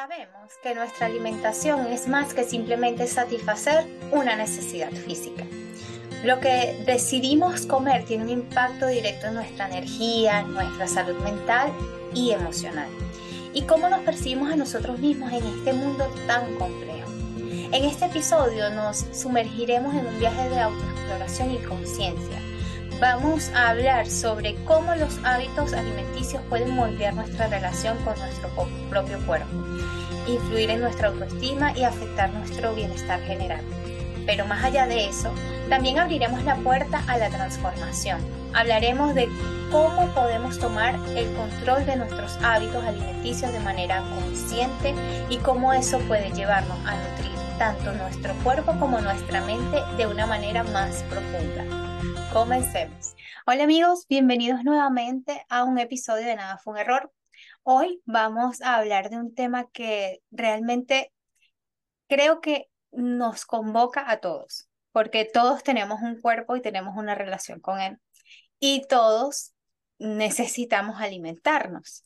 Sabemos que nuestra alimentación es más que simplemente satisfacer una necesidad física. Lo que decidimos comer tiene un impacto directo en nuestra energía, en nuestra salud mental y emocional. Y cómo nos percibimos a nosotros mismos en este mundo tan complejo. En este episodio nos sumergiremos en un viaje de autoexploración y conciencia. Vamos a hablar sobre cómo los hábitos alimenticios pueden moldear nuestra relación con nuestro propio cuerpo influir en nuestra autoestima y afectar nuestro bienestar general. Pero más allá de eso, también abriremos la puerta a la transformación. Hablaremos de cómo podemos tomar el control de nuestros hábitos alimenticios de manera consciente y cómo eso puede llevarnos a nutrir tanto nuestro cuerpo como nuestra mente de una manera más profunda. Comencemos. Hola amigos, bienvenidos nuevamente a un episodio de Nada fue un error. Hoy vamos a hablar de un tema que realmente creo que nos convoca a todos, porque todos tenemos un cuerpo y tenemos una relación con él. Y todos necesitamos alimentarnos.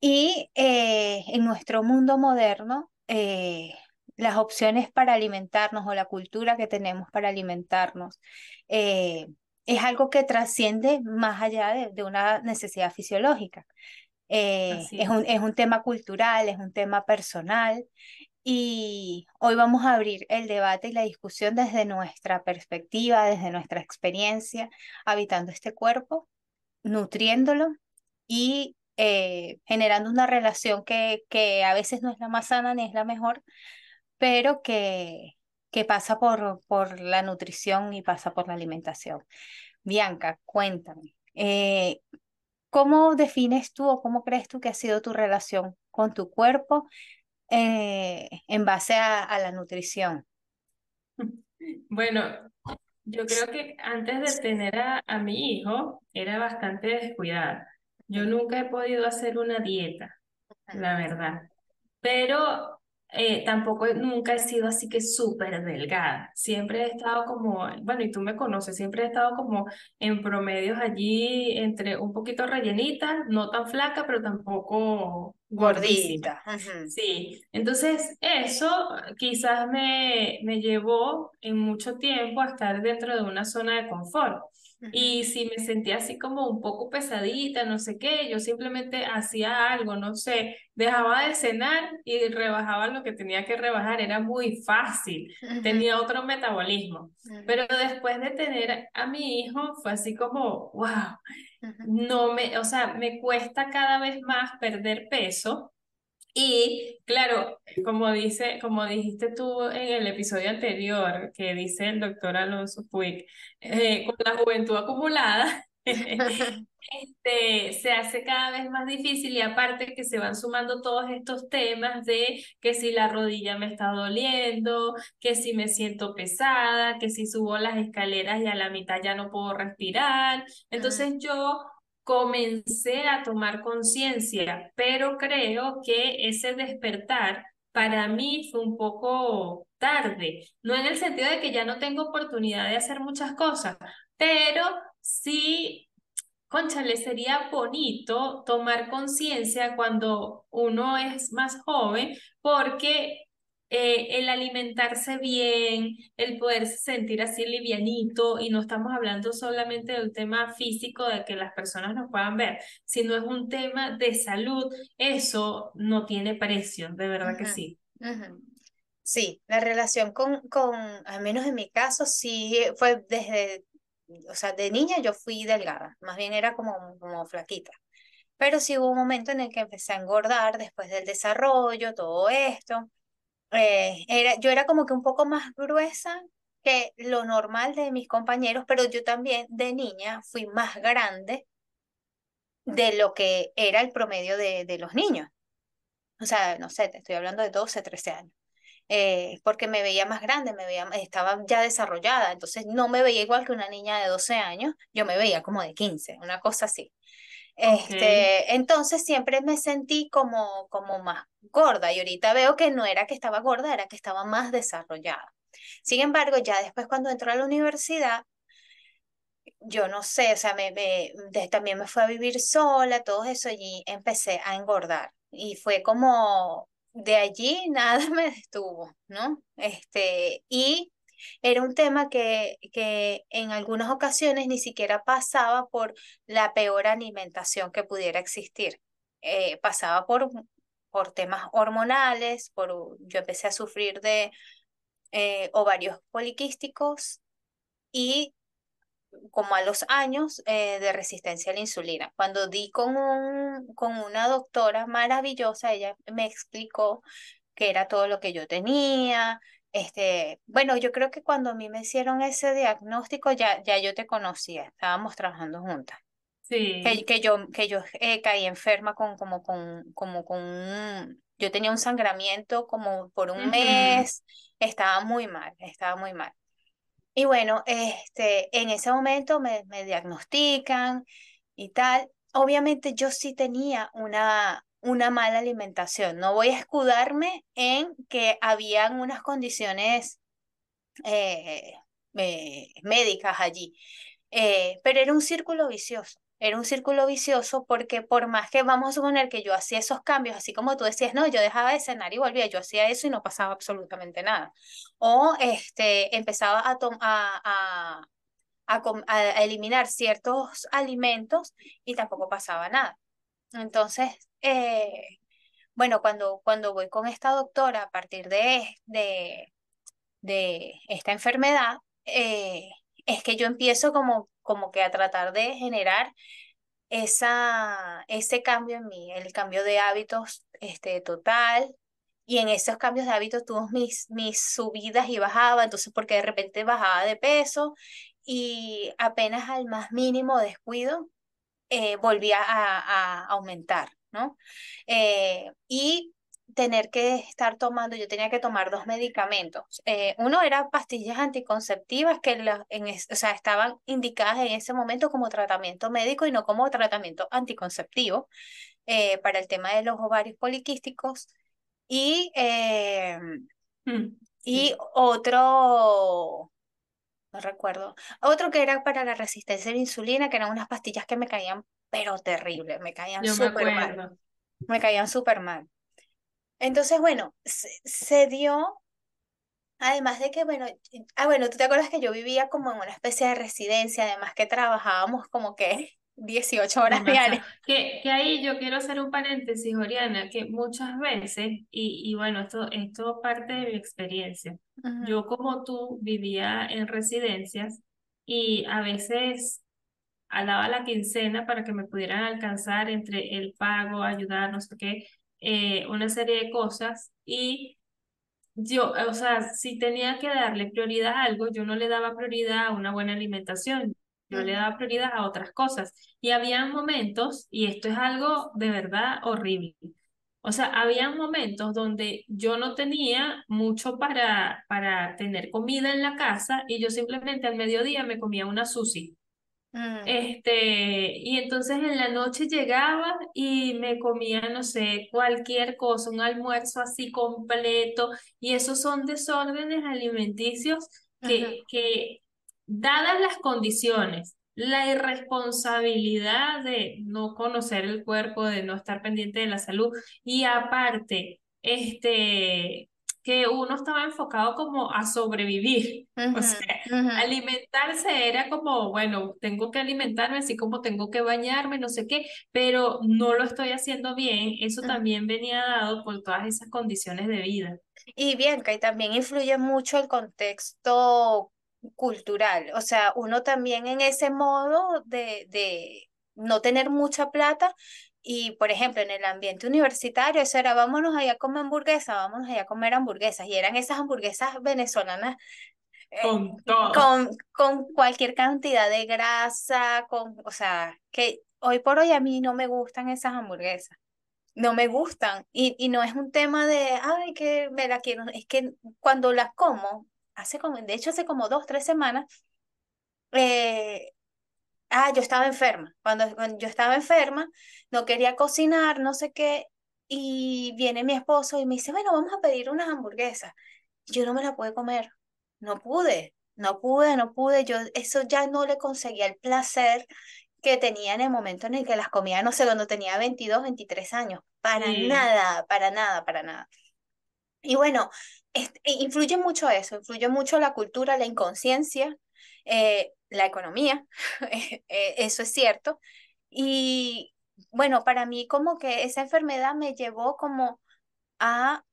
Y eh, en nuestro mundo moderno, eh, las opciones para alimentarnos o la cultura que tenemos para alimentarnos eh, es algo que trasciende más allá de una necesidad fisiológica. Eh, es, un, es un tema cultural, es un tema personal y hoy vamos a abrir el debate y la discusión desde nuestra perspectiva, desde nuestra experiencia, habitando este cuerpo, nutriéndolo y eh, generando una relación que, que a veces no es la más sana ni es la mejor, pero que, que pasa por, por la nutrición y pasa por la alimentación. Bianca, cuéntame, eh, ¿Cómo defines tú o cómo crees tú que ha sido tu relación con tu cuerpo eh, en base a, la nutrición? Bueno, yo creo que antes de tener a, a mi hijo era bastante descuidada. Yo nunca he podido hacer una dieta, la verdad. Pero eh, tampoco nunca he sido así que súper delgada. Siempre he estado como, bueno, y tú me conoces, siempre he estado como en promedios allí entre un poquito rellenita, no tan flaca, pero tampoco gordita. Sí, entonces eso quizás me, me llevó en mucho tiempo a estar dentro de una zona de confort. Y si me sentía así como un poco pesadita, no sé qué, yo simplemente hacía algo, no sé, dejaba de cenar y rebajaba lo que tenía que rebajar, era muy fácil, tenía otro metabolismo. Pero después de tener a mi hijo fue así como, wow, no me, o sea, me cuesta cada vez más perder peso y claro, como dice, como dijiste tú en el episodio anterior, que dice el doctor Alonso Puig, eh, con la juventud acumulada, este, se hace cada vez más difícil y aparte que se van sumando todos estos temas de que si la rodilla me está doliendo, que si me siento pesada, que si subo las escaleras y a la mitad ya no puedo respirar. Entonces yo comencé a tomar conciencia, pero creo que ese despertar para mí fue un poco tarde, no en el sentido de que ya no tengo oportunidad de hacer muchas cosas, pero sí, conchale, sería bonito tomar conciencia cuando uno es más joven, porque eh, el alimentarse bien, el poder sentir así livianito, y no estamos hablando solamente del tema físico de que las personas nos puedan ver, sino es un tema de salud, eso no tiene precio, de verdad que sí. Sí, la relación con, con, al menos en mi caso, sí fue desde, o sea, de niña yo fui delgada, más bien era como, como flaquita. Pero sí hubo un momento en el que empecé a engordar después del desarrollo, todo esto. Eh, era, yo era como que un poco más gruesa que lo normal de mis compañeros, pero yo también de niña fui más grande de lo que era el promedio de, de los niños. O sea, no sé, te estoy hablando de 12, 13 años. Eh, porque me veía más grande, me veía, estaba ya desarrollada, entonces no me veía igual que una niña de 12 años, yo me veía como de 15, una cosa así. Este, entonces siempre me sentí como, como más gorda y ahorita veo que no era que estaba gorda, era que estaba más desarrollada. Sin embargo, ya después cuando entró a la universidad, yo no sé, o sea, me, me también me fui a vivir sola, todo eso, y empecé a engordar. Y fue como, de allí nada me detuvo, ¿no? Este, y era un tema que, que en algunas ocasiones ni siquiera pasaba por la peor alimentación que pudiera existir. Eh, pasaba por, por temas hormonales, por, yo empecé a sufrir de eh, ovarios poliquísticos y como a los años eh, de resistencia a la insulina. Cuando di con, un, con una doctora maravillosa, ella me explicó que era todo lo que yo tenía. Este, bueno, yo creo que cuando a mí me hicieron ese diagnóstico ya, ya yo te conocía, estábamos trabajando juntas. Sí. Que, que yo, que yo eh, caí enferma con, como, con, como con un, yo tenía un sangramiento como por un Ujú. mes, estaba muy mal, estaba muy mal. Y bueno, este, en ese momento me, me diagnostican y tal. Obviamente yo sí tenía una, una mala alimentación. No voy a escudarme en que habían unas condiciones eh, eh, médicas allí, eh, pero era un círculo vicioso. Era un círculo vicioso porque por más que vamos a suponer que yo hacía esos cambios, así como tú decías, no, yo dejaba de cenar y volvía, yo hacía eso y no pasaba absolutamente nada. O este, empezaba a, a, a, a eliminar ciertos alimentos y tampoco pasaba nada. Entonces, eh, bueno, cuando, cuando voy con esta doctora a partir de, de, de esta enfermedad, eh, es que yo empiezo como, como que a tratar de generar esa, ese cambio en mí, el cambio de hábitos este, total. Y en esos cambios de hábitos tuve mis, mis subidas y bajaba, entonces porque de repente bajaba de peso y apenas al más mínimo descuido eh, volvía a, a aumentar, ¿no? Eh, y tener que estar tomando, yo tenía que tomar dos medicamentos. Eh, uno era pastillas anticonceptivas que la, en es- o sea, estaban indicadas en ese momento como tratamiento médico y no como tratamiento anticonceptivo eh, para el tema de los ovarios poliquísticos. Y, eh, Mm, y otro, no recuerdo. Otro que era para la resistencia a la insulina, que eran unas pastillas que me caían, pero terrible, me caían súper mal, me caían súper mal. Entonces, bueno, se, se dio, además de que, bueno, ah, bueno, tú te acuerdas que yo vivía como en una especie de residencia, además que trabajábamos como que 18 horas Demasiado. diarias. Que, que ahí yo quiero hacer un paréntesis, Oriana, que muchas veces, y, y bueno, esto, esto parte de mi experiencia. Ujú, Yo como tú vivía en residencias y a veces alaba la quincena para que me pudieran alcanzar entre el pago, ayudar, no sé qué, eh, una serie de cosas. Y yo, o sea, si tenía que darle prioridad a algo, yo no le daba prioridad a una buena alimentación, yo le daba prioridad a otras cosas. Y había momentos, y esto es algo de verdad horrible, o sea, había momentos donde yo no tenía mucho para, para tener comida en la casa y yo simplemente al mediodía me comía una sushi. ujú, Este, y entonces en la noche llegaba y me comía, no sé, cualquier cosa, un almuerzo así completo, y esos son desórdenes alimenticios que, que, dadas las condiciones, la irresponsabilidad de no conocer el cuerpo, de no estar pendiente de la salud, y aparte, este, que uno estaba enfocado como a sobrevivir. O sea, Alimentarse era como, bueno, tengo que alimentarme así como tengo que bañarme, no sé qué, pero no lo estoy haciendo bien. Eso también venía dado por todas esas condiciones de vida. Y bien, que también influye mucho el contexto cultural, o sea, uno también en ese modo de, de no tener mucha plata y, por ejemplo, en el ambiente universitario, eso era, vámonos allá a comer hamburguesa, vámonos allá a comer hamburguesas, y eran esas hamburguesas venezolanas eh, Con todo. con, con cualquier cantidad de grasa, con, o sea, que hoy por hoy a mí no me gustan esas hamburguesas no me gustan. Y, y no es un tema de, ay, que me la quiero. Es que cuando las como, hace como, de hecho, hace como dos, tres semanas, eh, ah, yo estaba enferma. Cuando, cuando yo estaba enferma, no quería cocinar, no sé qué. Y viene mi esposo y me dice, bueno, vamos a pedir unas hamburguesas. Yo no me la pude comer. No pude. No pude, no pude. Yo eso ya no le conseguía el placer que tenía en el momento en el que las comía, no sé, cuando tenía 22 23 años. Para Sí. nada, para nada, para nada. Y bueno, e, influye mucho eso, influye mucho la cultura, la inconsciencia, eh, la economía, eh, eso es cierto. Y bueno, para mí como que esa enfermedad me llevó como a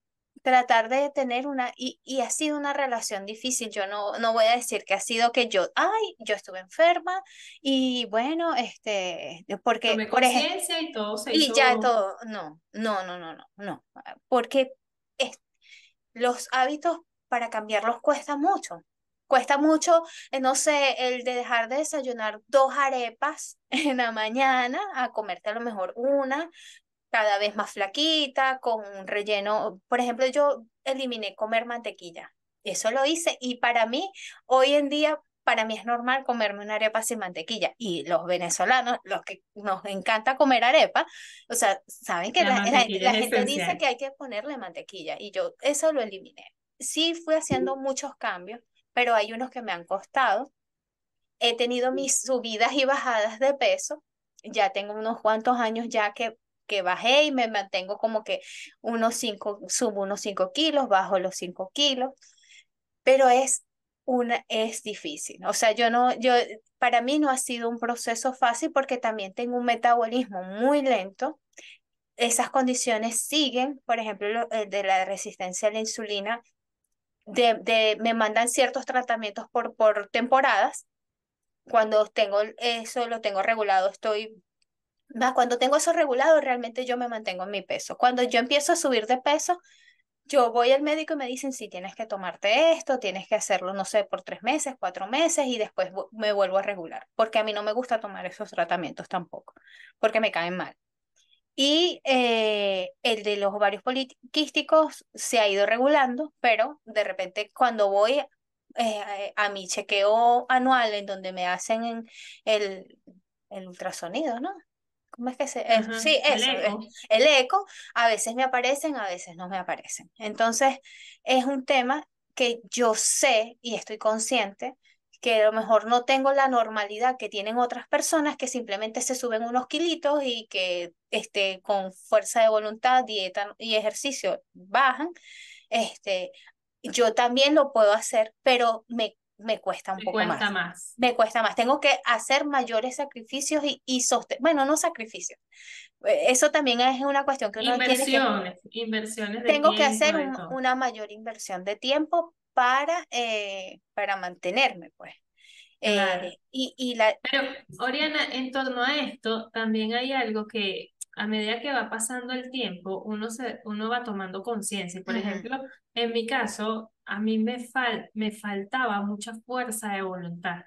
tratar de tener una, y, y ha sido una relación difícil, yo no, no voy a decir que ha sido que yo, ay, yo estuve enferma y bueno, este, porque, por ejemplo, y todo se Y ya todo, no, no, no, no, no, no, porque los hábitos para cambiarlos cuesta mucho. Cuesta mucho, eh, no sé, el de dejar de desayunar dos arepas en la mañana a comerte a lo mejor una, cada vez más flaquita, con un relleno. Por ejemplo, yo eliminé comer mantequilla. Eso lo hice y para mí, hoy en día, para mí es normal comerme una arepa sin mantequilla. Y los venezolanos, los que nos encanta comer arepa, o sea, saben que la, gente dice que hay que ponerle mantequilla y yo eso lo eliminé. Sí fui haciendo muchos cambios, pero hay unos que me han costado. He tenido mis subidas y bajadas de peso. Ya tengo unos cuantos años ya que que bajé y me mantengo como que unos 5, subo unos 5 kilos, bajo los 5 kilos, pero es una, es difícil. O sea, yo no, yo, para mí no ha sido un proceso fácil porque también tengo un metabolismo muy lento. Esas condiciones siguen, por ejemplo, de la resistencia a la insulina, de, de, me mandan ciertos tratamientos por, por temporadas. Cuando tengo eso, lo tengo regulado, estoy cuando tengo eso regulado, realmente yo me mantengo en mi peso. Cuando yo empiezo a subir de peso, yo voy al médico y me dicen, sí, tienes que tomarte esto, tienes que hacerlo, no sé, por tres meses, cuatro meses y después me vuelvo a regular, porque a mí no me gusta tomar esos tratamientos tampoco, porque me caen mal. Y eh, el de los ovarios poliquísticos se ha ido regulando, pero de repente cuando voy eh, a mi chequeo anual en donde me hacen el, el ultrasonido, ¿no? ¿Cómo es que se...? sí, eso, el eco. el eco, a veces me aparecen, a veces no me aparecen. Entonces, es un tema que yo sé y estoy consciente que a lo mejor no tengo la normalidad que tienen otras personas que simplemente se suben unos kilitos y que este, con fuerza de voluntad, dieta y ejercicio bajan. Este, yo también lo puedo hacer, pero me me cuesta un poco más. Me cuesta más. Tengo que hacer mayores sacrificios y, y sostener, bueno, no sacrificios. Eh, eso también es una cuestión que uno inversiones, tiene que, inversiones de Tengo que hacer una mayor inversión de tiempo para, eh, para mantenerme, pues. Eh, y, y la... Pero, Oriana, en torno a esto, también hay algo que a medida que va pasando el tiempo, uno, se, uno va tomando conciencia. Por ejemplo, en mi caso, a mí me, fal, me faltaba mucha fuerza de voluntad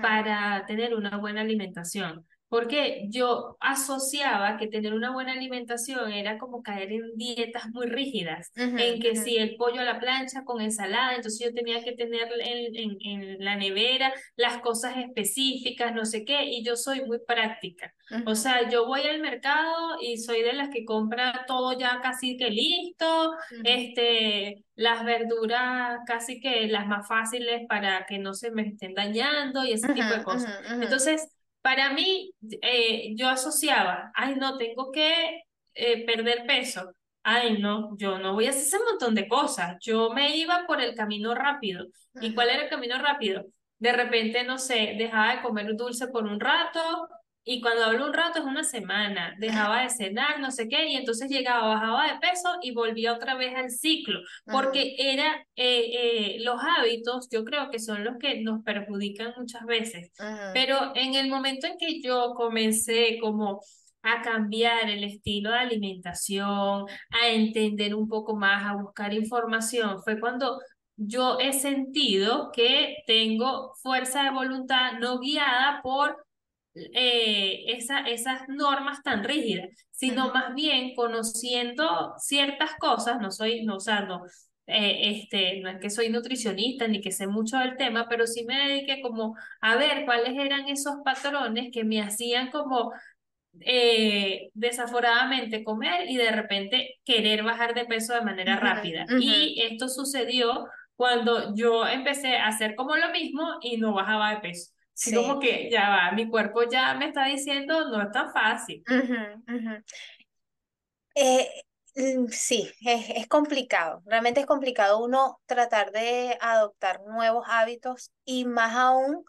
para tener una buena alimentación. Porque yo asociaba que tener una buena alimentación era como caer en dietas muy rígidas, en que si el pollo a la plancha con ensalada, entonces yo tenía que tener en, en, en, la nevera las cosas específicas, no sé qué, y yo soy muy práctica. O sea, yo voy al mercado y soy de las que compra todo ya casi que listo, este, las verduras casi que las más fáciles para que no se me estén dañando y ese tipo de cosas. Entonces, para mí, eh, yo asociaba, ay, no, tengo que eh, perder peso. Ay, no, yo no voy a hacer ese montón de cosas. Yo me iba por el camino rápido. ¿Y cuál era el camino rápido? De repente, no sé, dejaba de comer dulce por un rato, y cuando hablo un rato es una semana, dejaba de cenar, no sé qué, y entonces llegaba, bajaba de peso y volvía otra vez al ciclo, porque era eh, eh, los hábitos, yo creo que son los que nos perjudican muchas veces, pero en el momento en que yo comencé como a cambiar el estilo de alimentación, a entender un poco más, a buscar información, fue cuando yo he sentido que tengo fuerza de voluntad no guiada por eh, esa, esas normas tan rígidas, sino más bien conociendo ciertas cosas, no soy, no, o no, eh, este, no es que soy nutricionista ni que sé mucho del tema, pero sí me dediqué como a ver cuáles eran esos patrones que me hacían como eh, desaforadamente comer y de repente querer bajar de peso de manera rápida. Y esto sucedió cuando yo empecé a hacer como lo mismo y no bajaba de peso. Sí. Como que ya va, mi cuerpo ya me está diciendo, no es tan fácil. Eh, mm, sí, es, es complicado, realmente es complicado uno tratar de adoptar nuevos hábitos y más aún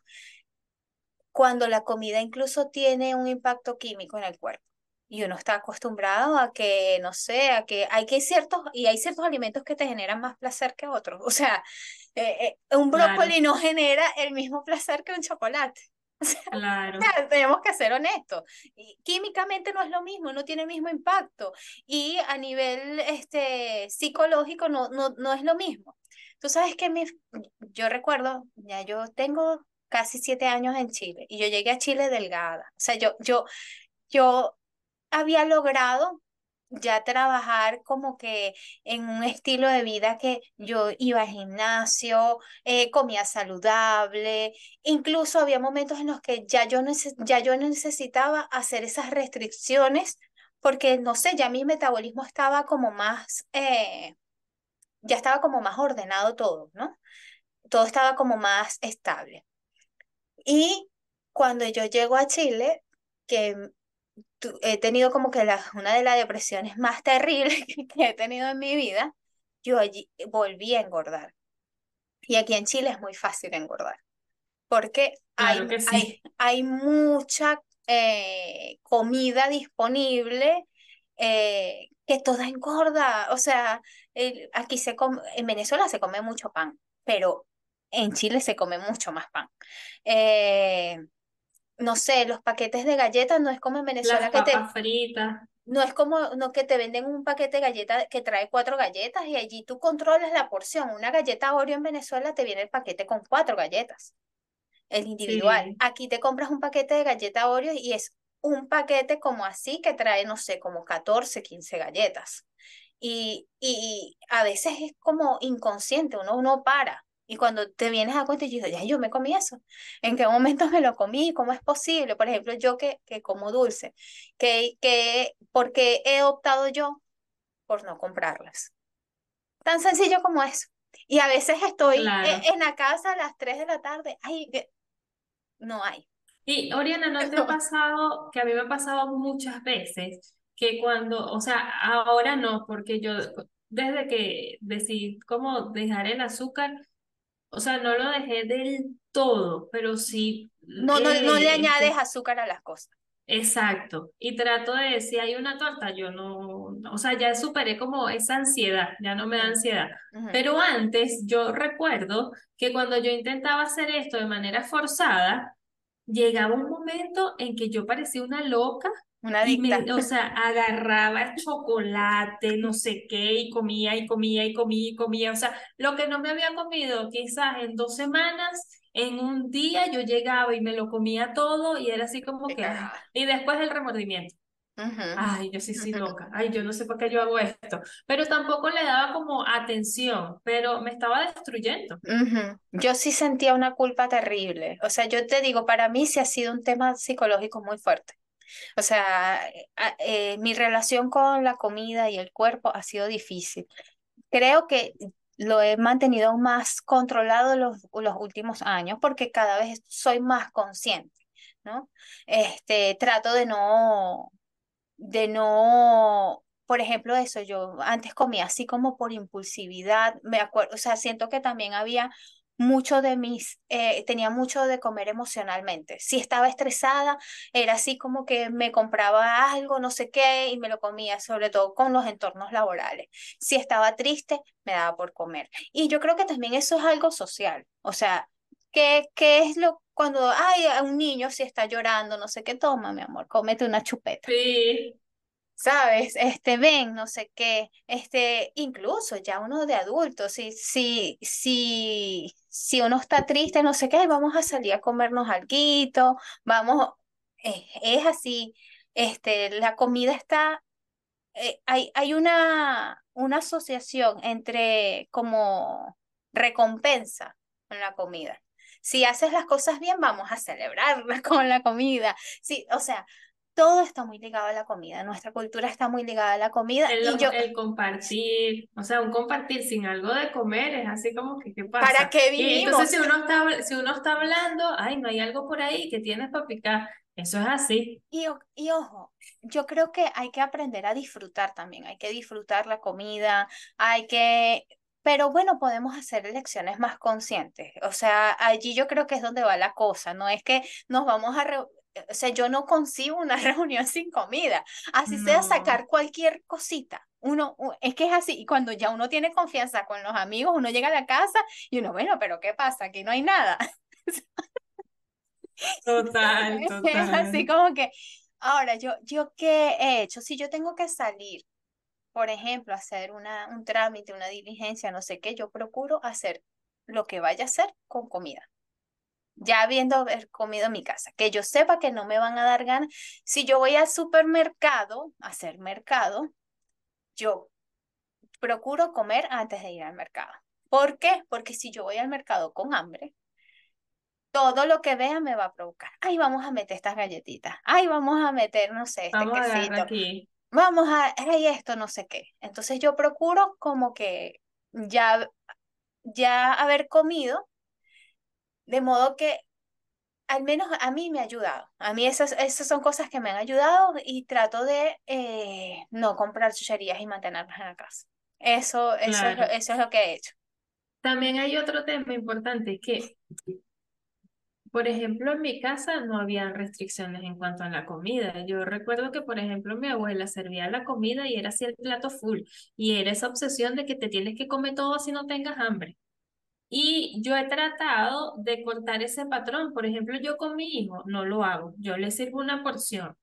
cuando la comida incluso tiene un impacto químico en el cuerpo. Y uno está acostumbrado a que, no sé, a que hay que ciertos, y hay ciertos alimentos que te generan más placer que otros. O sea, eh, eh, un brócoli no genera el mismo placer que un chocolate. O sea, claro. tenemos que ser honestos. Y químicamente no es lo mismo, no tiene el mismo impacto. Y a nivel este, psicológico no, no, no es lo mismo. Tú sabes que mi, yo recuerdo, ya yo tengo casi siete años en Chile y yo llegué a Chile delgada. O sea, yo, yo, yo había logrado ya trabajar como que en un estilo de vida que yo iba al gimnasio, eh, comía saludable, incluso había momentos en los que ya yo, ya yo necesitaba hacer esas restricciones porque, no sé, ya mi metabolismo estaba como más, eh, ya estaba como más ordenado todo, ¿no? Todo estaba como más estable. Y cuando yo llego a Chile, que he tenido como que la, una de las depresiones más terribles que he tenido en mi vida, yo allí volví a engordar. Y aquí en Chile es muy fácil engordar, porque hay, hay, hay, mucha eh, comida disponible eh, que toda engorda. O sea, aquí se come, en Venezuela se come mucho pan, pero en Chile se come mucho más pan. Eh, no sé, los paquetes de galletas no es como en Venezuela que te fritas. No es como no que te venden un paquete de galletas que trae cuatro galletas y allí tú controlas la porción. Una galleta Oreo en Venezuela te viene el paquete con cuatro galletas, el individual. Aquí te compras un paquete de galleta Oreo y es un paquete como así que trae, no sé, como 14, 15 galletas. Y, y a veces es como inconsciente, uno no para. Y cuando te vienes a cuenta y dices, ya yo me comí eso, ¿en qué momento me lo comí? ¿Cómo es posible? Por ejemplo, yo que, que como dulce, que, que, porque he optado yo por no comprarlas. Tan sencillo como eso. Y a veces estoy e, en, la casa a las 3 de la tarde, ay, no hay. Y Oriana, ¿no te ha pasado, que a mí me ha pasado muchas veces, que cuando, o sea, ahora no, porque yo desde que decidí cómo dejar el azúcar, o sea, no lo dejé del todo, pero sí. No, no, no le añades azúcar a las cosas. Exacto. Y trato de, si hay una torta, yo no, o sea, ya superé como esa ansiedad, ya no me da ansiedad. Pero antes yo recuerdo que cuando yo intentaba hacer esto de manera forzada, llegaba un momento en que yo parecía una loca una y me, o sea, agarraba chocolate, no sé qué, y comía y comía y comía y comía. O sea, lo que no me había comido quizás en dos semanas, en un día yo llegaba y me lo comía todo y era así como que... y después el remordimiento. Ay, yo sí soy loca. Ay, yo no sé por qué yo hago esto. Pero tampoco le daba como atención, pero me estaba destruyendo. Yo sí sentía una culpa terrible. O sea, yo te digo, para mí sí ha sido un tema psicológico muy fuerte. O sea, eh, mi relación con la comida y el cuerpo ha sido difícil. Creo que lo he mantenido más controlado los, los últimos años porque cada vez soy más consciente, ¿no? Este, trato de no, de no, por ejemplo, eso, yo antes comía así como por impulsividad, me acuerdo, o sea, siento que también había mucho de mis, eh, tenía mucho de comer emocionalmente. Si estaba estresada, era así como que me compraba algo, no sé qué, y me lo comía, sobre todo con los entornos laborales. Si estaba triste, me daba por comer. Y yo creo que también eso es algo social. O sea, ¿qué, qué es lo cuando hay un niño si está llorando, no sé qué, toma, mi amor, cómete una chupeta. Sí. ¿Sabes? Este, ven, no sé qué, este, incluso ya uno de adulto, si, si, si, si uno está triste, no sé qué, vamos a salir a comernos algo, vamos, eh, es así, este, la comida está, eh, hay, hay una, una asociación entre como recompensa con la comida. Si haces las cosas bien, vamos a celebrarlas con la comida. Sí, o sea, todo está muy ligado a la comida, nuestra cultura está muy ligada a la comida. El, y yo, el compartir, o sea, un compartir sin algo de comer es así como que, ¿qué pasa? ¿Para qué Y vivimos? entonces si uno está, si uno está hablando, ay, no hay algo por ahí que tienes para picar, eso es así. Y, y ojo, yo creo que hay que aprender a disfrutar también, hay que disfrutar la comida, hay que, pero bueno, podemos hacer elecciones más conscientes. O sea, allí yo creo que es donde va la cosa, no es que nos vamos a, reu- o sea, yo no concibo una reunión sin comida, así sea No, sacar cualquier cosita. Uno, es que es así, y cuando ya uno tiene confianza con los amigos, uno llega a la casa y uno, bueno, pero ¿qué pasa? Aquí no hay nada. total, Es así total. como que, ahora, yo, yo qué he hecho, si yo tengo que salir, por ejemplo, hacer una, un trámite, una diligencia, no sé qué, yo procuro hacer lo que vaya a hacer con comida. Ya habiendo haber comido en mi casa, que yo sepa que no me van a dar ganas. Si yo voy al supermercado a hacer mercado, yo procuro comer antes de ir al mercado. ¿Por qué? Porque si yo voy al mercado con hambre, todo lo que vea me va a provocar. Ay, vamos a meter estas galletitas. Ay, vamos a meter, no sé, este Vamos a quesito. aquí. Vamos a, ay, esto, no sé qué. Entonces yo procuro como que ya, ya haber comido, de modo que al menos a mí me ha ayudado. A mí esas, esas son cosas que me han ayudado y trato de eh, no comprar chucherías y mantenerlas en la casa. Eso, eso es, lo- Claro. eso es lo que he hecho. También hay otro tema importante que, por ejemplo, en mi casa no había restricciones en cuanto a la comida. Yo recuerdo que, por ejemplo, mi abuela servía la comida y era así el plato full. Y era esa obsesión de que te tienes que comer todo si no tengas hambre. Y yo he tratado de cortar ese patrón. Por ejemplo, yo con mi hijo no lo hago. Yo le sirvo una porción.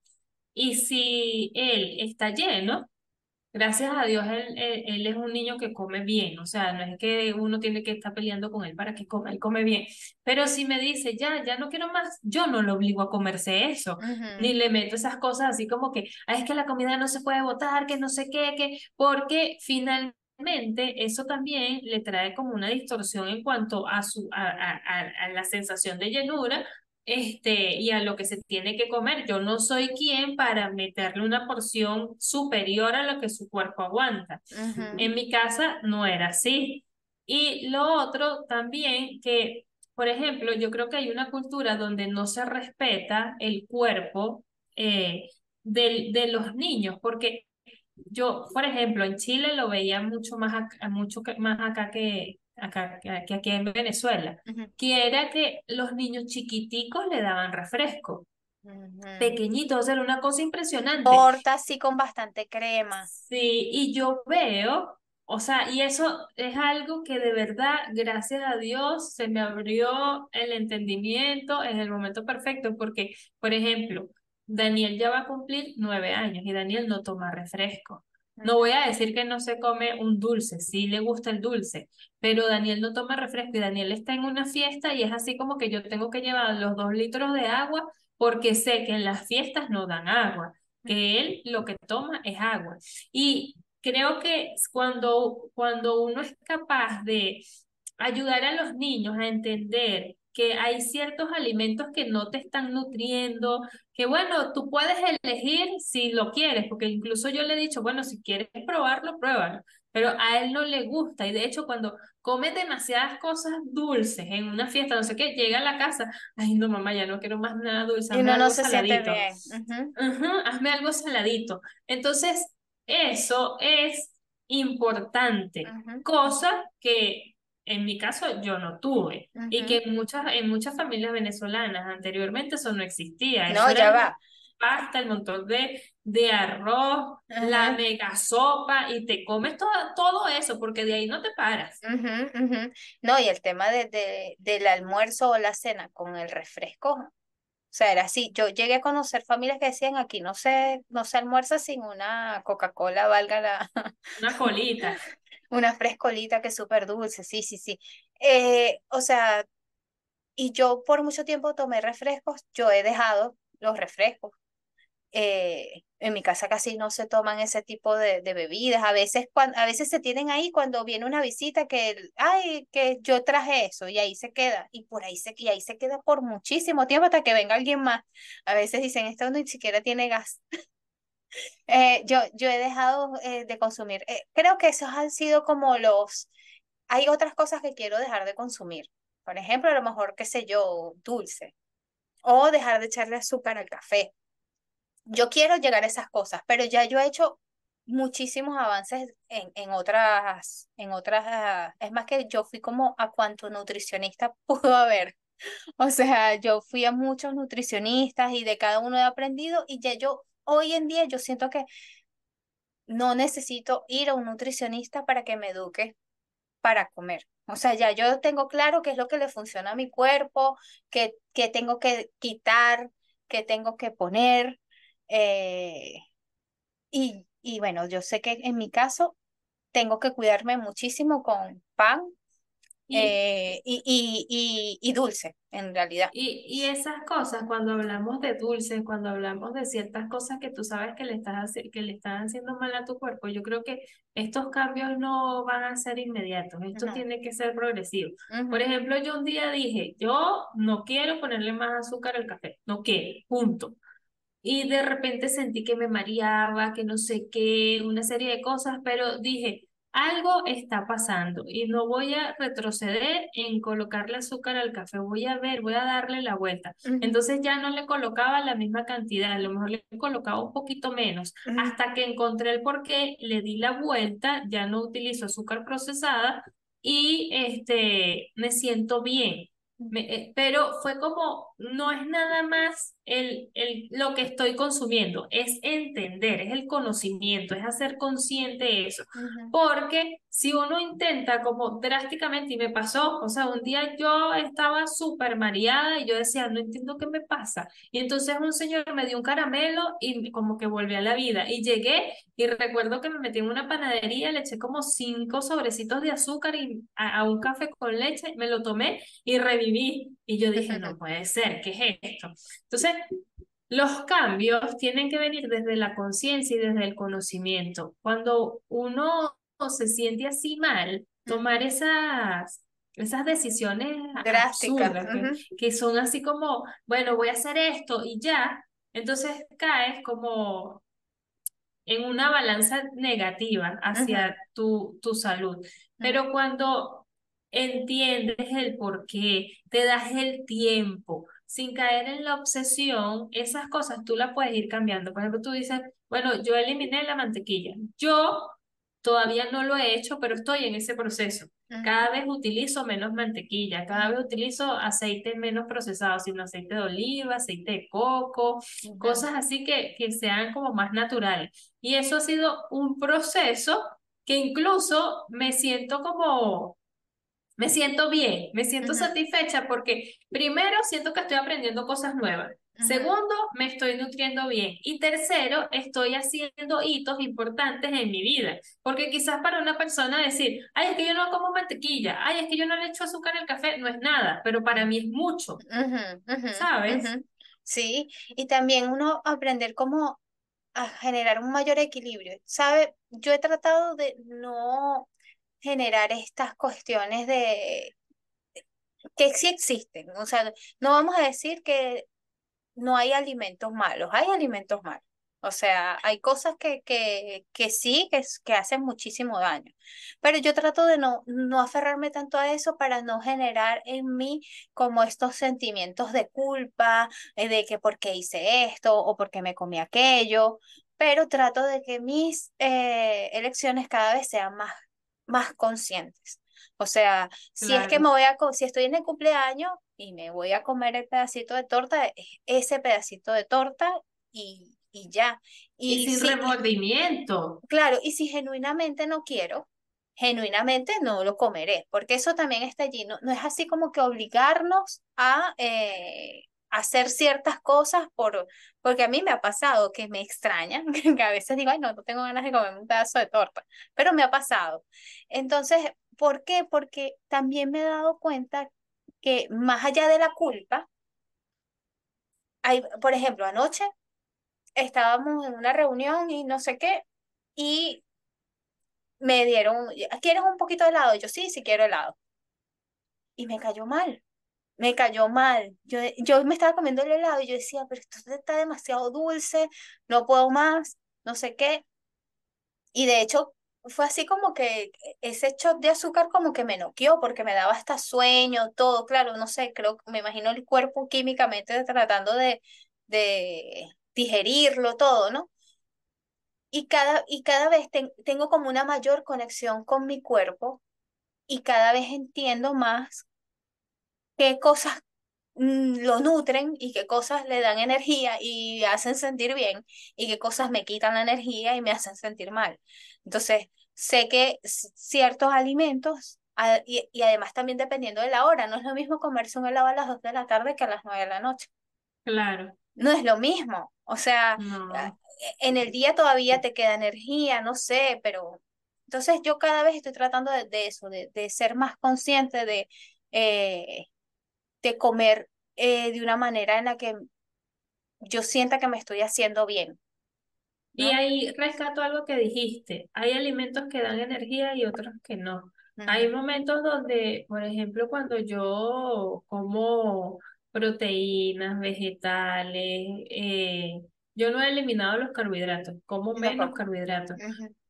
Y si él está lleno, Gracias a Dios, él, él, él es un niño que come bien, o sea, no es que uno tiene que estar peleando con él para que coma, él come bien. Pero si me dice, ya, ya no quiero más, yo no lo obligo a comerse eso, ni Ujú, le meto esas cosas así como que, ah, es que la comida no se puede botar, que no sé qué, que, porque finalmente eso también le trae como una distorsión en cuanto a su, a, a, a, la sensación de llenura este, y a lo que se tiene que comer. Yo no soy quien para meterle una porción superior a lo que su cuerpo aguanta. En mi casa no era así. Y lo otro también que, por ejemplo, yo creo que hay una cultura donde no se respeta el cuerpo eh, del- de los niños, porque yo, por ejemplo, en Chile lo veía mucho más acá, mucho que- más acá que, acá, que aquí en Venezuela, ujú, que era que los niños chiquiticos le daban refresco, pequeñitos, era una cosa impresionante. Torta así con bastante crema. Sí, y yo veo, o sea, y eso es algo que de verdad, gracias a Dios, se me abrió el entendimiento en el momento perfecto, porque, por ejemplo, Daniel ya va a cumplir nueve años y Daniel no toma refresco. No voy a decir que no se come un dulce, sí le gusta el dulce, pero Daniel no toma refresco y Daniel está en una fiesta y es así como que yo tengo que llevar los dos litros de agua porque sé que en las fiestas no dan agua que él lo que toma es agua. Y creo que cuando, cuando uno es capaz de ayudar a los niños a entender que hay ciertos alimentos que no te están nutriendo, que bueno, tú puedes elegir si lo quieres, porque incluso yo le he dicho, bueno, si quieres probarlo, pruébalo, pero a él no le gusta y de hecho cuando come demasiadas cosas dulces en una fiesta, no sé qué, llega a la casa, ay no mamá, ya no quiero más nada dulce, Y hazme no algo se siente saladito. bien. Ujú, Ujú, hazme algo saladito. Entonces, eso es importante, cosa que en mi caso yo no tuve y ujú. que en muchas, en muchas familias venezolanas anteriormente eso no existía. Eso No, ya va. pasta, el montón de, de arroz, la Ajá, mega sopa y te comes todo, todo eso porque de ahí no te paras. ujú, ujú. No, y el tema de, de- del almuerzo o la cena con el refresco. O sea, era así. Yo llegué a conocer familias que decían aquí no se, no se almuerza sin una Coca-Cola, valga la, Una colita. una frescolita que es súper dulce. Sí, sí, sí. Eh, o sea, y yo por mucho tiempo tomé refrescos. Yo he dejado los refrescos. Eh, en mi casa casi no se toman ese tipo de, de bebidas. A veces, cuando, a veces se tienen ahí cuando viene una visita que, ay, que yo traje eso y ahí se queda. Y por ahí se, y ahí se queda por muchísimo tiempo hasta que venga alguien más. A veces dicen, esto ni siquiera tiene gas. Eh, yo, yo he dejado eh, de consumir. Eh, creo que esos han sido como los... Hay otras cosas que quiero dejar de consumir. Por ejemplo, a lo mejor, qué sé yo, dulce. O dejar de echarle azúcar al café yo quiero llegar a esas cosas, pero ya yo he hecho muchísimos avances en, en otras, en otras, es más que yo fui como a cuanto nutricionista pudo haber. O sea, yo fui a muchos nutricionistas y de cada uno he aprendido y ya yo, hoy en día yo siento que no necesito ir a un nutricionista para que me eduque para comer. O sea, ya yo tengo claro qué es lo que le funciona a mi cuerpo, qué, qué tengo que quitar, qué tengo que poner, eh, y, y bueno, yo sé que en mi caso tengo que cuidarme muchísimo con pan eh, y, y, y, dulce, en realidad. Y, y esas cosas, cuando hablamos de dulce, cuando hablamos de ciertas cosas que tú sabes que le, estás, que le están haciendo mal a tu cuerpo, yo creo que estos cambios no van a ser inmediatos, esto tiene que ser progresivo. Por ejemplo, yo un día dije, yo no quiero ponerle más azúcar al café, no quiero, punto y de repente sentí que me mareaba, que no sé qué, una serie de cosas, pero dije, algo está pasando y no voy a retroceder en colocarle azúcar al café, voy a ver, voy a darle la vuelta. Entonces ya no le colocaba la misma cantidad, a lo mejor le colocaba un poquito menos, hasta que encontré el por qué, le di la vuelta, ya no utilizo azúcar procesada y este, me siento bien. Eh, pero fue como, no es nada más el, el, lo que estoy consumiendo, es entender, es el conocimiento, es hacer consciente eso. Porque si uno intenta como drásticamente, y me pasó, o sea, un día yo estaba súper mareada y yo decía, no entiendo qué me pasa. Y entonces un señor me dio un caramelo y como que volví a la vida. Y llegué y recuerdo que me metí en una panadería, le eché como cinco sobrecitos de azúcar y a, a un café con leche, me lo tomé y reviví. Y yo dije, no puede ser, ¿qué es esto? Entonces, los cambios tienen que venir desde la conciencia y desde el conocimiento. Cuando uno se siente así mal, tomar esas, esas decisiones drásticas, que, son así como, bueno, voy a hacer esto y ya, entonces caes como en una balanza negativa hacia tu, tu salud. Pero cuando entiendes el por qué, te das el tiempo, sin caer en la obsesión, esas cosas tú las puedes ir cambiando. Por ejemplo, tú dices, bueno, yo eliminé la mantequilla. Yo todavía no lo he hecho, pero estoy en ese proceso. Cada vez utilizo menos mantequilla, cada vez utilizo aceite menos procesado, sino aceite de oliva, aceite de coco, cosas así que, que sean como más naturales. Y eso ha sido un proceso que incluso me siento como me siento bien, me siento satisfecha porque primero siento que estoy aprendiendo cosas nuevas. Segundo, me estoy nutriendo bien. Y tercero, estoy haciendo hitos importantes en mi vida. Porque quizás para una persona decir, ay, es que yo no como mantequilla, ay, es que yo no le echo azúcar al café, no es nada, pero para mí es mucho. ¿Sabes? Sí, y también uno aprender cómo a generar un mayor equilibrio. ¿Sabe? Yo he tratado de no generar estas cuestiones de que sí existen. O sea, no vamos a decir que no hay alimentos malos, hay alimentos malos. O sea, hay cosas que, que, que sí, que, que hacen muchísimo daño. Pero yo trato de no, no aferrarme tanto a eso para no generar en mí como estos sentimientos de culpa, eh, de que por qué hice esto o porque me comí aquello. Pero trato de que mis eh, elecciones cada vez sean más más conscientes. O sea, si es que me voy a, si estoy en el cumpleaños y me voy a comer el pedacito de torta, ese pedacito de torta y, y ya. Y, sin remordimiento. Claro, y si genuinamente no quiero, genuinamente no lo comeré, porque eso también está allí. No, no es así como que obligarnos a, eh, hacer ciertas cosas por, porque a mí me ha pasado que me extrañan, que a veces digo, ay, no, no tengo ganas de comer un pedazo de torta, pero me ha pasado. Entonces, ¿por qué? Porque también me he dado cuenta que más allá de la culpa, hay, por ejemplo, anoche estábamos en una reunión y no sé qué, y me dieron, ¿quieres un poquito de helado? Yo sí, sí quiero helado. Y me cayó mal, me cayó mal. Yo, yo me estaba comiendo el helado y yo decía, pero esto está demasiado dulce, no puedo más, no sé qué. Y de hecho, fue así como que ese shot de azúcar como que me noqueó porque me daba hasta sueño, todo, claro, no sé, creo, me imagino el cuerpo químicamente tratando de, de digerirlo todo, ¿no? Y cada, y cada vez tengo como una mayor conexión con mi cuerpo y cada vez entiendo más qué cosas mm, lo nutren y qué cosas le dan energía y hacen sentir bien y qué cosas me quitan la energía y me hacen sentir mal. Entonces, sé que ciertos alimentos, y, y, además también dependiendo de la hora, no es lo mismo comerse un helado a las 2 de la tarde que a las 9 de la noche. Claro. No es lo mismo. O sea, en el día todavía te queda energía, no sé, pero entonces yo cada vez estoy tratando de, eso, de, de, ser más consciente de, eh, de comer eh, de una manera en la que yo sienta que me estoy haciendo bien. Y ahí rescato algo que dijiste, hay alimentos que dan energía y otros que no. Hay momentos donde, por ejemplo, cuando yo como proteínas, vegetales, eh, yo no he eliminado los carbohidratos, como menos carbohidratos,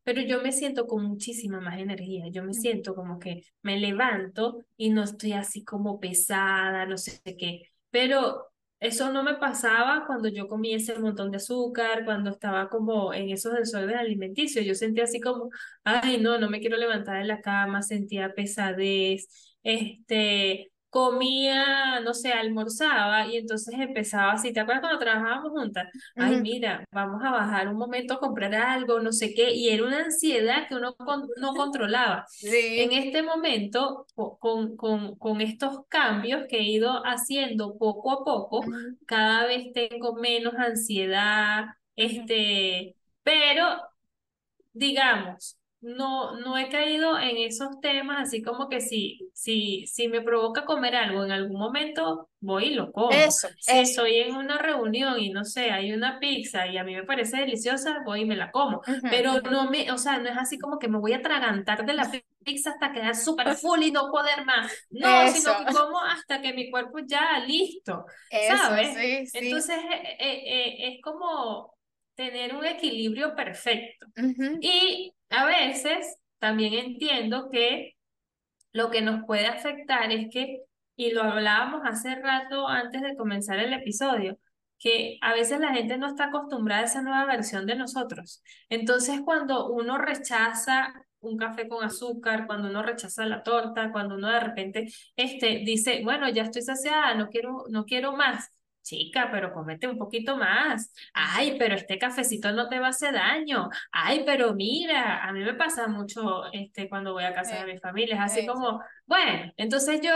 pero yo me siento con muchísima más energía, yo me siento como que me levanto y no estoy así como pesada, no sé qué, pero eso no me pasaba cuando yo comía ese montón de azúcar, cuando estaba como en esos desórdenes alimenticios. Yo sentía así como, ay, no, no me quiero levantar de la cama, sentía pesadez, este, comía, no sé, almorzaba y entonces empezaba así, ¿te acuerdas cuando trabajábamos juntas? Ay, mira, vamos a bajar un momento a comprar algo, no sé qué, y era una ansiedad que uno no controlaba. En este momento, con, con, con estos cambios que he ido haciendo poco a poco, cada vez tengo menos ansiedad, este, pero digamos, no, no he caído en esos temas, así como que si, si, si me provoca comer algo en algún momento, voy y lo como. Eso, si estoy en una reunión y no sé, hay una pizza y a mí me parece deliciosa, voy y me la como. Pero no me, o sea, no es así como que me voy a atragantar de la pizza hasta quedar súper full y no poder más. No, sino que como hasta que mi cuerpo ya listo, ¿sabes? Entonces eh, eh, eh, es como tener un equilibrio perfecto. Y a veces también entiendo que lo que nos puede afectar es que, y lo hablábamos hace rato antes de comenzar el episodio, que a veces la gente no está acostumbrada a esa nueva versión de nosotros. Entonces, cuando uno rechaza un café con azúcar, cuando uno rechaza la torta, cuando uno de repente este, dice, bueno, ya estoy saciada, no quiero, no quiero más, chica, pero comete un poquito más. Ay, pero este cafecito no te va a hacer daño. Ay, pero mira, a mí me pasa mucho este, cuando voy a casa de mi familia, es así como, bueno, entonces yo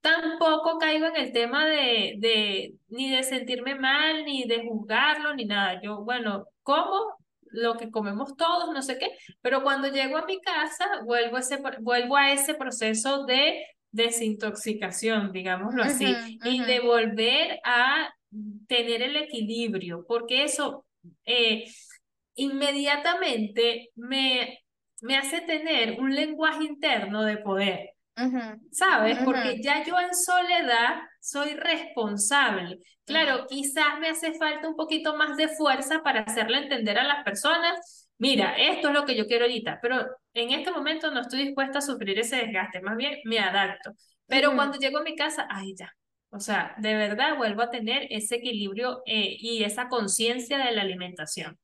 tampoco caigo en el tema de, de ni de sentirme mal, ni de juzgarlo, ni nada. Yo, bueno, como lo que comemos todos, no sé qué, pero cuando llego a mi casa, vuelvo a ese, vuelvo a ese proceso de desintoxicación, digámoslo así, y de volver a tener el equilibrio, porque eso eh, inmediatamente me, me hace tener un lenguaje interno de poder. ¿Sabes? Porque ya yo en soledad soy responsable. Claro, quizás me hace falta un poquito más de fuerza para hacerle entender a las personas mira, esto es lo que yo quiero ahorita, pero en este momento no estoy dispuesta a sufrir ese desgaste, más bien me adapto. Pero cuando llego a mi casa, ay, ya. O sea, de verdad vuelvo a tener ese equilibrio eh, y esa conciencia de la alimentación.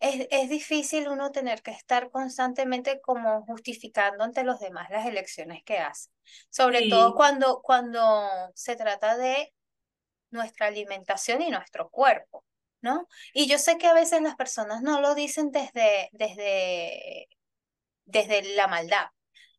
es, es difícil uno tener que estar constantemente como justificando ante los demás las elecciones que hace. Sobre todo cuando, cuando se trata de nuestra alimentación y nuestro cuerpo. ¿No? Y yo sé que a veces las personas no lo dicen desde, desde, desde la maldad,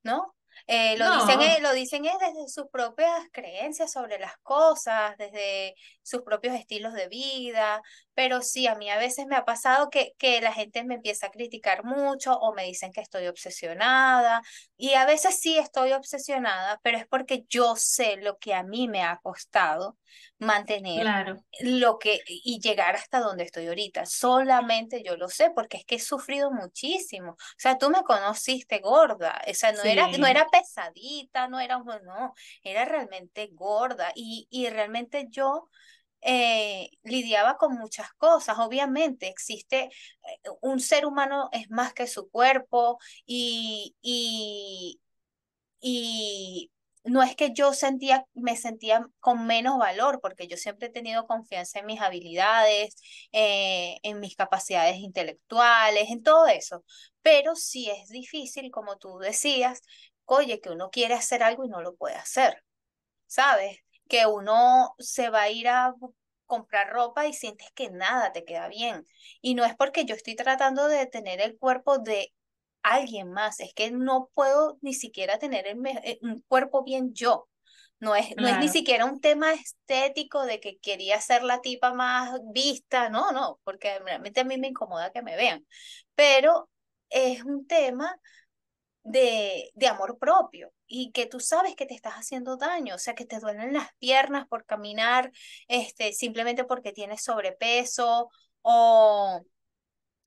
¿no? Eh, lo, Dicen, eh, lo dicen es desde sus propias creencias sobre las cosas, desde sus propios estilos de vida, pero sí, a mí a veces me ha pasado que, que la gente me empieza a criticar mucho o me dicen que estoy obsesionada y a veces sí estoy obsesionada, pero es porque yo sé lo que a mí me ha costado mantener Claro, lo que y llegar hasta donde estoy ahorita. Solamente yo lo sé porque es que he sufrido muchísimo. O sea, tú me conociste gorda, o sea, no era, no era pesadita, no era, no, era realmente gorda y, y realmente yo eh, lidiaba con muchas cosas. Obviamente existe, eh, un ser humano es más que su cuerpo y, y, y no es que yo sentía, me sentía con menos valor, porque yo siempre he tenido confianza en mis habilidades, eh, en mis capacidades intelectuales, en todo eso. Pero sí es difícil, como tú decías, oye, que uno quiere hacer algo y no lo puede hacer, ¿sabes? Que uno se va a ir a comprar ropa y sientes que nada te queda bien. Y no es porque yo estoy tratando de tener el cuerpo de alguien más, es que no puedo ni siquiera tener el eh, un cuerpo bien yo. No es, no es ni siquiera un tema estético de que quería ser la tipa más vista, no, no, porque realmente a mí me incomoda que me vean, pero es un tema de, de amor propio y que tú sabes que te estás haciendo daño, o sea, que te duelen las piernas por caminar, este, simplemente porque tienes sobrepeso o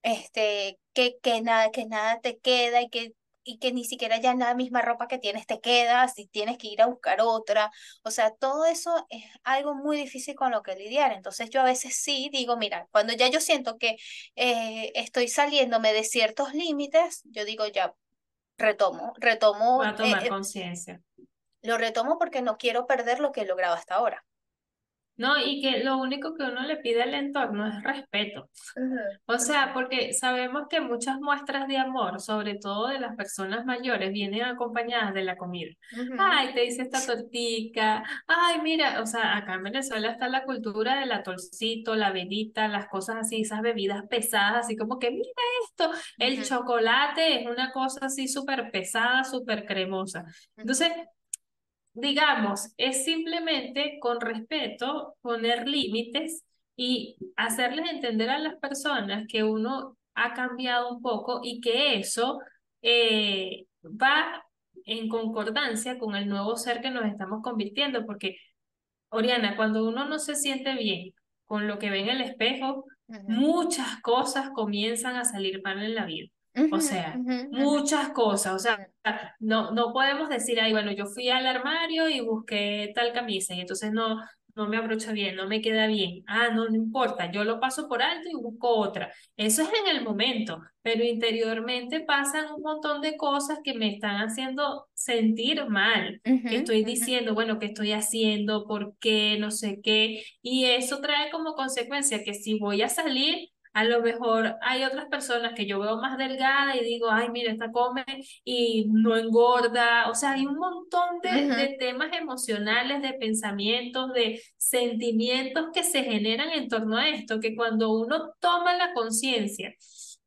este, que, que nada, que nada te queda y que, y que ni siquiera ya la misma ropa que tienes te queda, si tienes que ir a buscar otra. O sea, todo eso es algo muy difícil con lo que lidiar. Entonces yo a veces sí digo, mira, cuando ya yo siento que eh, estoy saliéndome de ciertos límites, yo digo, ya retomo, retomo, Va a eh, tomar eh, conciencia. lo retomo porque no quiero perder lo que he logrado hasta ahora. No, y que lo único que uno le pide al entorno es respeto. Ujú, O ujú, sea, porque sabemos que muchas muestras de amor, sobre todo de las personas mayores, vienen acompañadas de la comida. ujú, Ay, te hice esta tortica. Ay, mira, o sea, acá en Venezuela está la cultura del atolcito, la velita, las cosas así, esas bebidas pesadas, así como que mira esto, el ujú, chocolate es una cosa así súper pesada, súper cremosa. Entonces, digamos, es simplemente con respeto poner límites y hacerles entender a las personas que uno ha cambiado un poco y que eso eh, va en concordancia con el nuevo ser que nos estamos convirtiendo, porque Oriana, cuando uno no se siente bien con lo que ve en el espejo, muchas cosas comienzan a salir mal en la vida. O sea, muchas cosas. O sea, no, no podemos decir, ay, bueno, yo fui al armario y busqué tal camisa y entonces no, no me abrocha bien, no me queda bien. Ah, no, no importa, yo lo paso por alto y busco otra. Eso es en el momento, pero interiormente pasan un montón de cosas que me están haciendo sentir mal que estoy diciendo, bueno, qué estoy haciendo, por qué, no sé qué, y eso trae como consecuencia que si voy a salir, a lo mejor hay otras personas que yo veo más delgada y digo, ay, mira, esta come y no engorda, o sea, hay un montón de, Ujú, de temas emocionales, de pensamientos, de sentimientos que se generan en torno a esto, que cuando uno toma la conciencia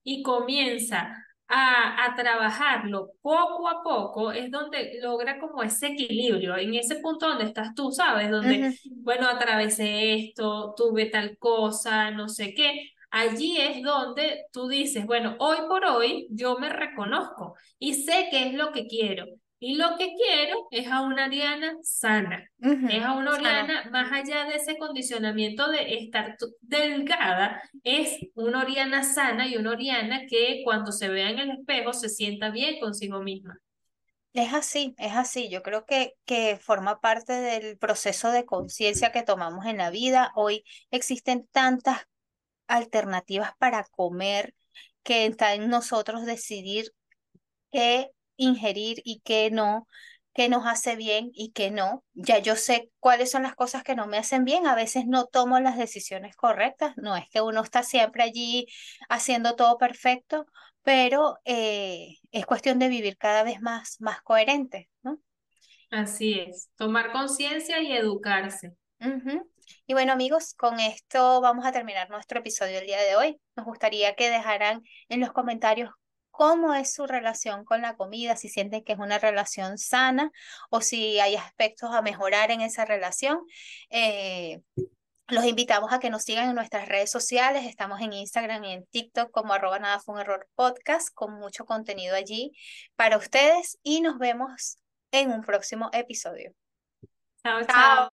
y comienza a, a trabajarlo poco a poco, es donde logra como ese equilibrio, en ese punto donde estás tú, ¿sabes? Donde, ujú, bueno, atravesé esto, tuve tal cosa, no sé qué. Allí es donde tú dices, bueno, hoy por hoy yo me reconozco y sé qué es lo que quiero. Y lo que quiero es a una Ariana sana. Es a una Sana. Oriana, más allá de ese condicionamiento de estar delgada, es una Oriana sana y una Oriana que cuando se vea en el espejo se sienta bien consigo misma. Es así, es así. Yo creo que, que forma parte del proceso de conciencia que tomamos en la vida. Hoy existen tantas alternativas para comer que está en nosotros decidir qué ingerir y qué no, qué nos hace bien y qué no. Ya yo sé cuáles son las cosas que no me hacen bien. A veces no tomo las decisiones correctas. No es que uno está siempre allí haciendo todo perfecto, pero eh, es cuestión de vivir cada vez más, más coherente, ¿no? Así es, tomar conciencia y educarse. Ujú. Y bueno, amigos, con esto vamos a terminar nuestro episodio el día de hoy. Nos gustaría que dejaran en los comentarios cómo es su relación con la comida, si sienten que es una relación sana o si hay aspectos a mejorar en esa relación. Eh, Los invitamos a que nos sigan en nuestras redes sociales. Estamos en Instagram y en TikTok como arroba nada fue un error podcast con mucho contenido allí para ustedes y nos vemos en un próximo episodio. chao. chao.